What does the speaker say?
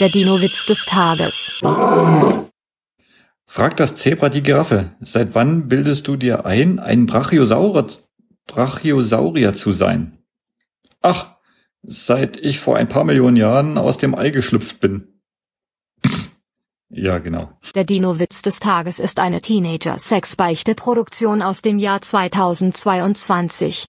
Der Dino-Witz des Tages. Fragt das Zebra die Giraffe, seit wann bildest du dir ein, ein Brachiosaurier, Brachiosaurier zu sein? Ach, seit ich vor ein paar Millionen Jahren aus dem Ei geschlüpft bin. ja, genau. Der Dino-Witz des Tages ist eine Teenager-Sex-Beichte-Produktion aus dem Jahr 2022.